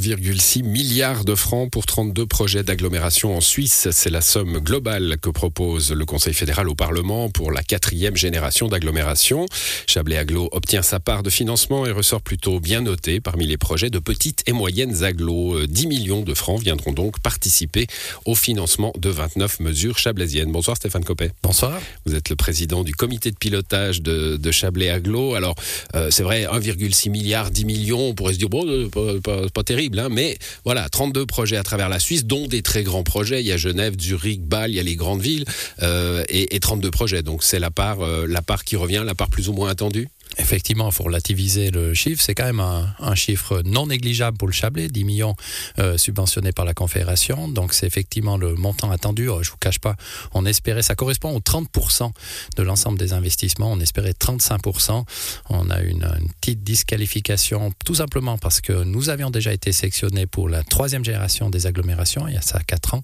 1,6 milliard de francs pour 32 projets d'agglomération en Suisse. C'est la somme globale que propose le Conseil fédéral au Parlement pour la quatrième génération d'agglomération. Chablais Aglo obtient sa part de financement et ressort plutôt bien noté parmi les projets de petites et moyennes agglos. 10 millions de francs viendront donc participer au financement de 29 mesures chablaisiennes. Bonsoir Stéphane Copet. Bonsoir. Vous êtes le président du comité de pilotage de, Chablais Aglo. Alors, euh, c'est vrai, 1,6 6 milliards, 10 millions, on pourrait se dire, bon, euh, pas, terrible, hein, mais voilà, 32 projets à travers la Suisse, dont des très grands projets. Il y a Genève, Zurich, Bâle, il y a les grandes villes, euh, et, 32 projets. Donc c'est la part, euh, la part qui revient, la part plus ou moins attendue Effectivement, il faut relativiser le chiffre. C'est quand même un, chiffre non négligeable pour le Chablais, 10 millions euh, subventionnés par la Confédération. Donc c'est effectivement le montant attendu. Euh, je vous cache pas, on espérait, ça correspond aux 30% de l'ensemble des investissements. On espérait 35%. On a une, une, petite disqualification, tout simplement parce que nous avions déjà été sélectionnés pour la troisième génération des agglomérations, il y a ça 4 ans,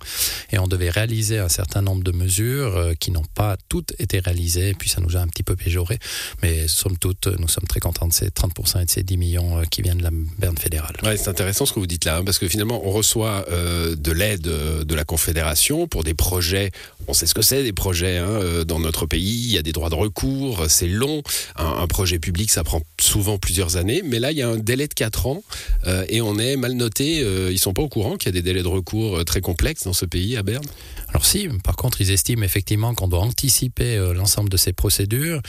et on devait réaliser un certain nombre de mesures euh, qui n'ont pas toutes été réalisées. puis ça nous a un petit peu péjoré, mais somme toute, nous sommes très contents de ces 30% et de ces 10 millions euh, qui viennent de la Berne fédérale. C'est intéressant ce que vous dites là, hein, parce que finalement, on reçoit euh, de l'aide euh, de la Confédération pour des projets. On sait ce que c'est, des projets hein, dans notre pays. Il y a des droits de recours, c'est long. Un, projet public, ça prend souvent plusieurs années. Mais là, il y a un délai de 4 ans et on est mal noté. ils sont pas au courant qu'il y a des délais de recours très complexes dans ce pays, à Berne? Alors si, par contre, ils estiment effectivement qu'on doit anticiper l'ensemble de ces procédures.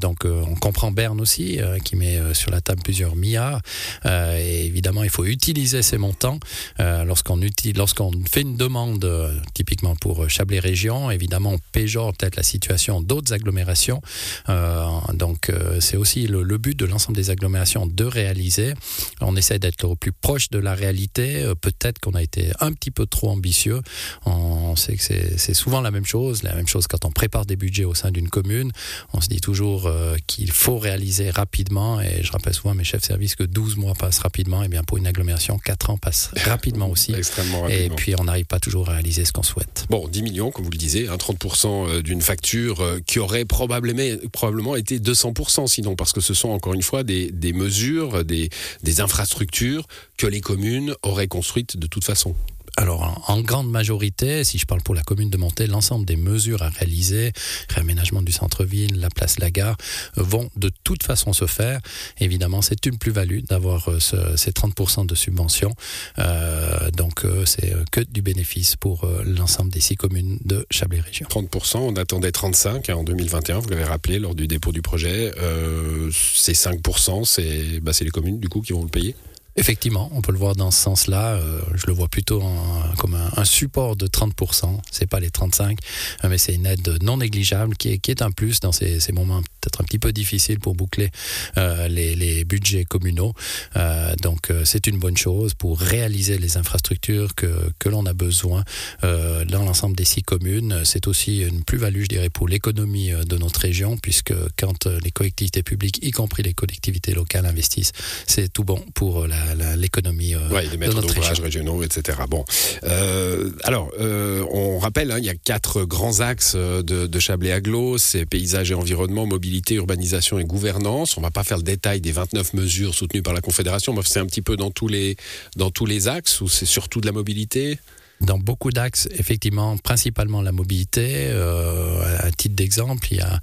donc on comprend Berne aussi, euh, qui met euh, sur la table plusieurs milliards. Euh, évidemment, il faut utiliser ces montants lorsqu'on fait une demande, typiquement pour Chablais Région. Évidemment, on péjore peut-être la situation d'autres agglomérations. donc, c'est aussi le, but de l'ensemble des agglomérations de réaliser. On essaie d'être au plus proche de la réalité. Peut-être qu'on a été un petit peu trop ambitieux. On, sait que c'est souvent la même chose. La même chose quand on prépare des budgets au sein d'une commune. On se dit toujours qu'il faut réaliser rapidement. Et je rappelle souvent à mes chefs de service que 12 mois passent rapidement. Et bien pour une agglomération, 4 ans passent rapidement aussi. Extrêmement rapidement. Et puis on n'arrive pas toujours à réaliser ce qu'on souhaite. Bon, 10 millions, comme vous le disiez, 30% euh, d'une facture euh, qui aurait probablement, probablement été 200% sinon, parce que ce sont encore une fois des, mesures, des infrastructures que les communes auraient construites de toute façon alors, en, grande majorité, si je parle pour la commune de Monté, l'ensemble des mesures à réaliser, réaménagement du centre-ville, la place la gare, vont de toute façon se faire. Évidemment, c'est une plus-value d'avoir euh, ces 30% de subvention. Euh, donc, euh, c'est que du bénéfice pour l'ensemble des six communes de Chablais Région. 30%, on attendait 35 hein, en 2021, vous l'avez rappelé lors du dépôt du projet. c'est 5%, bah, c'est les communes du coup qui vont le payer? Effectivement, on peut le voir dans ce sens-là. Euh, je le vois plutôt comme un, support de 30%. C'est pas les 35, euh, mais c'est une aide non négligeable qui est, un plus dans ces, moments peut-être un petit peu difficiles pour boucler euh, les, budgets communaux. donc c'est une bonne chose pour réaliser les infrastructures que l'on a besoin dans l'ensemble des six communes. C'est aussi une plus-value, je dirais, pour l'économie de notre région, puisque quand les collectivités publiques, y compris les collectivités locales, investissent, c'est tout bon pour la l'économie euh, ouais, les maîtres d'ouvrage régionaux, etc. Bon, euh, alors euh, on rappelle, hein, il y a quatre grands axes de, de Chablais Aglo, c'est paysage et environnement, mobilité, urbanisation et gouvernance. On va pas faire le détail des 29 mesures soutenues par la Confédération, mais c'est un petit peu dans tous les dans tous les axes ou c'est surtout de la mobilité? Dans beaucoup d'axes, effectivement, principalement la mobilité. Euh, titre d'exemple, il y a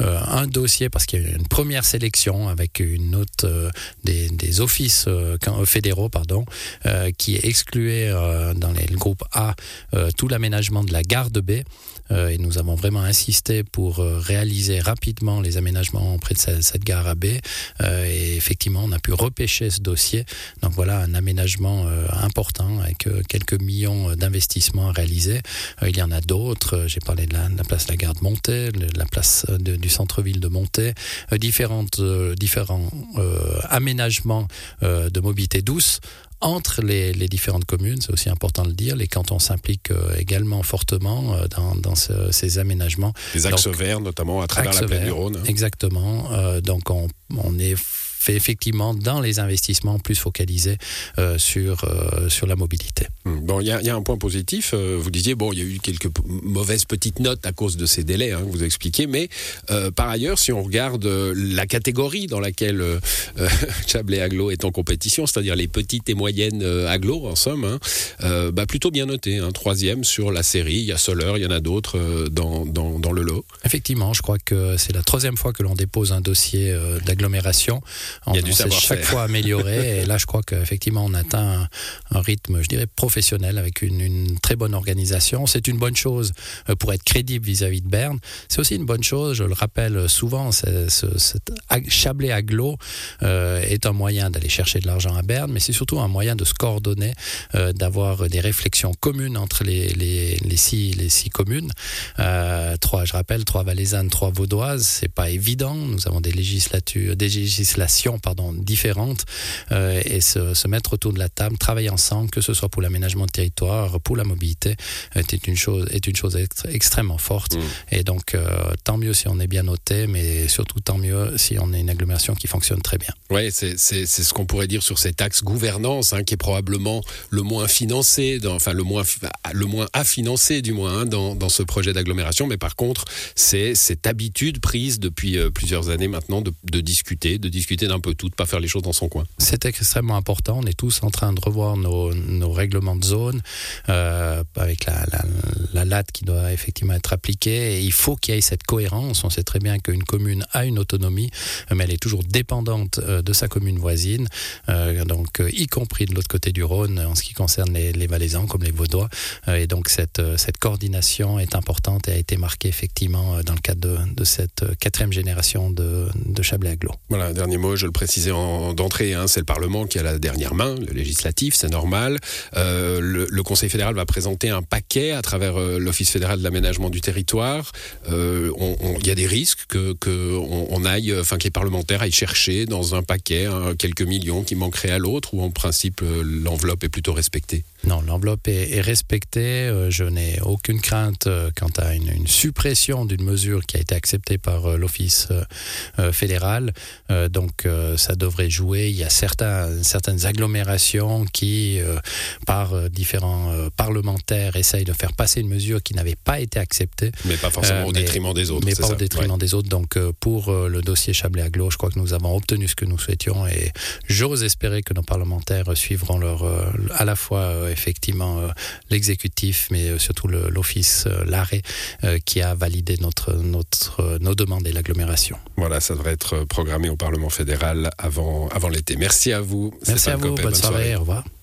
euh, un dossier, parce qu'il y a une première sélection avec une note euh, des, des, offices euh, fédéraux pardon, qui excluait dans le groupe A tout l'aménagement de la gare de B. et nous avons vraiment insisté pour réaliser rapidement les aménagements près de cette, gare à B. et effectivement, on a pu repêcher ce dossier. Donc voilà un aménagement important avec quelques millions d'investissements à réaliser. Il y en a d'autres. J'ai parlé de la, place La Gare de La place euh, du centre-ville de Montée, différentes, différents aménagements de mobilité douce entre les, différentes communes, c'est aussi important de le dire. Les cantons s'impliquent également fortement dans, ces aménagements. Les axes verts, notamment à travers la plaine du Rhône. Exactement. donc on, on est fait effectivement dans les investissements plus focalisés sur, sur la mobilité. Hmm. Bon, il y, a un point positif. vous disiez, bon, il y a eu quelques mauvaises petites notes à cause de ces délais, hein, que vous expliquez, mais par ailleurs, si on regarde la catégorie dans laquelle Chablais Aglo est en compétition, c'est-à-dire les petites et moyennes Aglo, en somme, hein, bah, plutôt bien noté, hein, troisième sur la série. Il y a Soler, il y en a d'autres dans, dans, dans, le lot. Effectivement, je crois que c'est la troisième fois que l'on dépose un dossier d'agglomération. A du savoir chaque fois amélioré. et là, je crois qu'effectivement, on atteint un, rythme, je dirais, professionnel avec une, une très bonne organisation. C'est une bonne chose pour être crédible vis-à-vis de Berne. C'est aussi une bonne chose, je le rappelle souvent, ce, cet Chablais Aglo euh, est un moyen d'aller chercher de l'argent à Berne, mais c'est surtout un moyen de se coordonner, euh, d'avoir des réflexions communes entre les, les, les, six, les six communes. Euh, trois, je rappelle, trois valaisannes, trois vaudoises. C'est pas évident. Nous avons des législatures, des législations, pardon, différentes, euh, et se, se, mettre autour de la table, travailler ensemble, que ce soit pour l'aménagement de territoire, pour la mobilité, est une chose, est une chose extrêmement forte. Mmh. Et donc, euh, tant mieux si on est bien noté, mais surtout tant mieux si on est une agglomération qui fonctionne très bien. Oui, c'est ce qu'on pourrait dire sur cet axe gouvernance, hein, qui est probablement le moins financé, dans, enfin le moins, le moins à financer du moins hein, dans, dans, ce projet d'agglomération. Mais par contre, c'est cette habitude prise depuis euh, plusieurs années maintenant de, de discuter, de discuter d'un peu tout, de pas faire les choses dans son coin. C'est extrêmement important. On est tous en train de revoir nos, nos règlements de zone euh, avec la, la, la latte qui doit effectivement être appliquée. Et il faut qu'il y ait cette cohérence. On sait très bien qu'une commune a une autonomie, mais elle est toujours dépendante euh, de sa commune voisine, euh, donc y compris de l'autre côté du Rhône en ce qui concerne les, les Valaisans comme les Vaudois. et donc cette, cette coordination est importante et a été marquée effectivement dans le cadre de, de cette quatrième génération de, de Chablais Aglo. Voilà, dernier mot, je le précisais en, d'entrée, hein, c'est le Parlement qui a la dernière main, le législatif, c'est normal. Euh, le, Conseil fédéral va présenter un paquet à travers euh, l'Office fédéral de l'aménagement du territoire. Euh, il y a des risques que, que aille, enfin que les parlementaires aillent chercher dans un paquet hein, quelques millions qui manqueraient à l'autre, ou en principe l'enveloppe est plutôt respectée. Non, l'enveloppe est, est, respectée. Je n'ai aucune crainte quant à une, une suppression d'une mesure qui a été acceptée par l'Office fédéral. donc ça devrait jouer. Il y a certains, certaines agglomérations qui, par différents parlementaires, essayent de faire passer une mesure qui n'avait pas été acceptée. Mais pas forcément euh, au détriment des autres. Mais pas ça. au détriment ouais. des autres. Donc euh, pour euh, le dossier Chablais à Glo, je crois que nous avons obtenu ce que nous souhaitions et j'ose espérer que nos parlementaires suivront leur, à la fois effectivement l'exécutif, mais surtout l'office, l'arrêt qui a validé notre, notre, nos demandes et l'agglomération. Voilà, ça devrait être programmé au Parlement fédéral avant, avant l'été. Merci à vous. Merci à vous. Copé, bonne, bonne soirée. soirée. Au revoir.